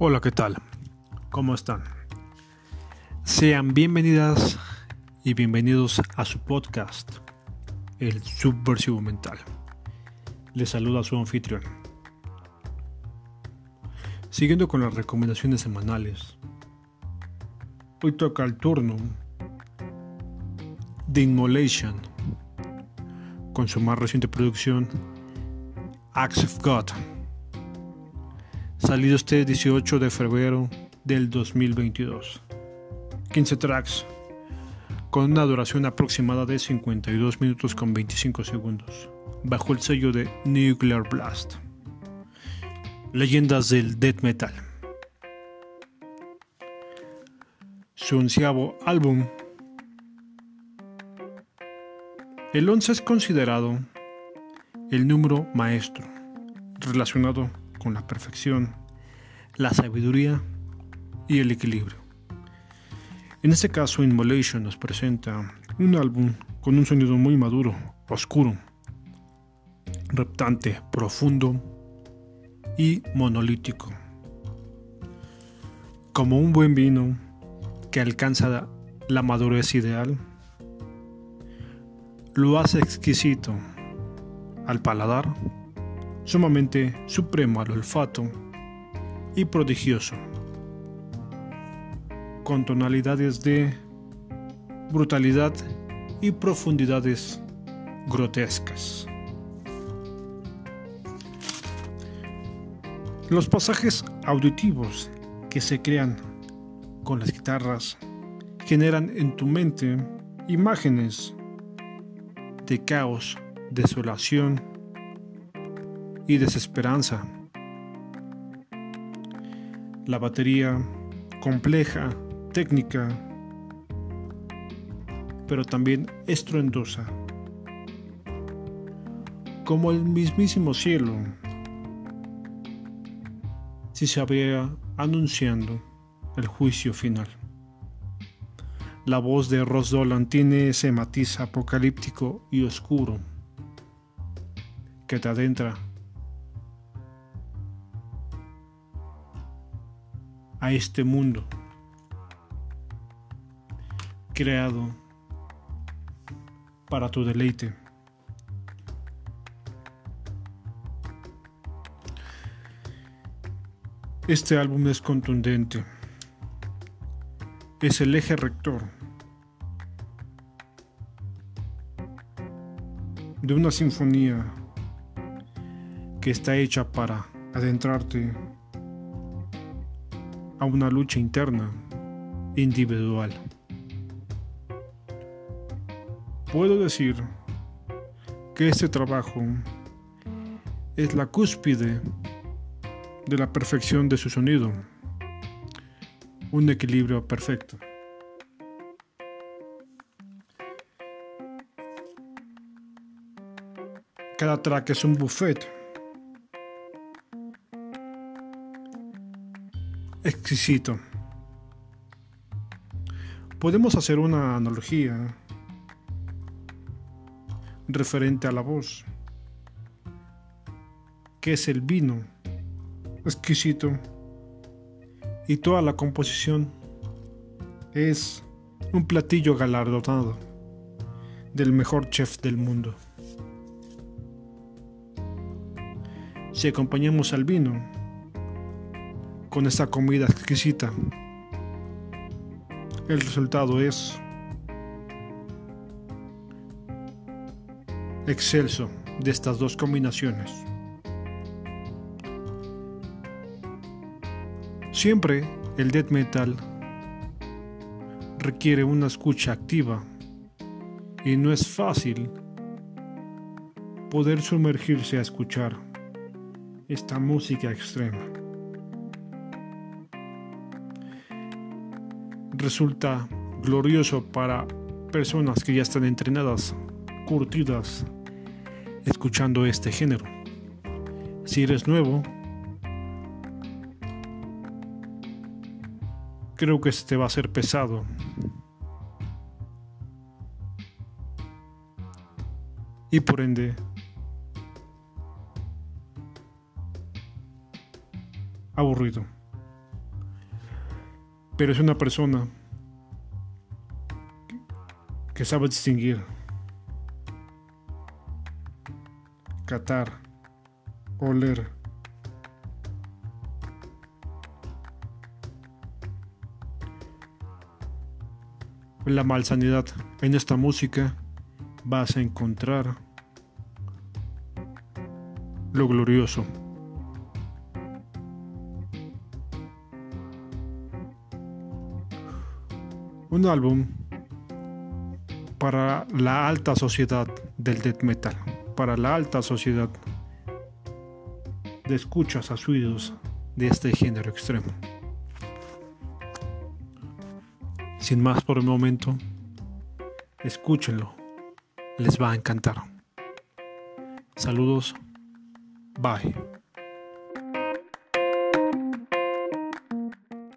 Hola, ¿qué tal? ¿Cómo están? Sean bienvenidas y bienvenidos a su podcast, El Subversivo Mental. Les saluda su anfitrión. Siguiendo con las recomendaciones semanales, hoy toca el turno de Inmolation con su más reciente producción, Acts of God salido este 18 de febrero del 2022. 15 tracks, con una duración aproximada de 52 minutos con 25 segundos, bajo el sello de Nuclear Blast. Leyendas del death metal. Su onceavo álbum. El 11 es considerado el número maestro relacionado con la perfección, la sabiduría y el equilibrio. En este caso, Inmolation nos presenta un álbum con un sonido muy maduro, oscuro, reptante, profundo y monolítico. Como un buen vino que alcanza la madurez ideal, lo hace exquisito al paladar sumamente supremo al olfato y prodigioso, con tonalidades de brutalidad y profundidades grotescas. Los pasajes auditivos que se crean con las guitarras generan en tu mente imágenes de caos, desolación y desesperanza. La batería compleja, técnica, pero también estruendosa, como el mismísimo cielo, si se había anunciando el juicio final. La voz de Ross Dolan tiene ese matiz apocalíptico y oscuro que te adentra a este mundo creado para tu deleite. Este álbum es contundente. Es el eje rector de una sinfonía que está hecha para adentrarte a una lucha interna, individual. Puedo decir que este trabajo es la cúspide de la perfección de su sonido, un equilibrio perfecto. Cada track es un buffet exquisito. Podemos hacer una analogía referente a la voz, que es el vino exquisito y toda la composición es un platillo galardonado del mejor chef del mundo. Si acompañamos al vino con esta comida exquisita. El resultado es excelso de estas dos combinaciones. Siempre el death metal requiere una escucha activa y no es fácil poder sumergirse a escuchar esta música extrema. Resulta glorioso para personas que ya están entrenadas, curtidas, escuchando este género. Si eres nuevo, creo que este va a ser pesado. Y por ende, aburrido. Pero es una persona que sabe distinguir, catar, oler. La malsanidad en esta música vas a encontrar lo glorioso. Un álbum para la alta sociedad del death metal, para la alta sociedad de escuchas a suidos de este género extremo. Sin más por el momento, escúchenlo, les va a encantar. Saludos, bye.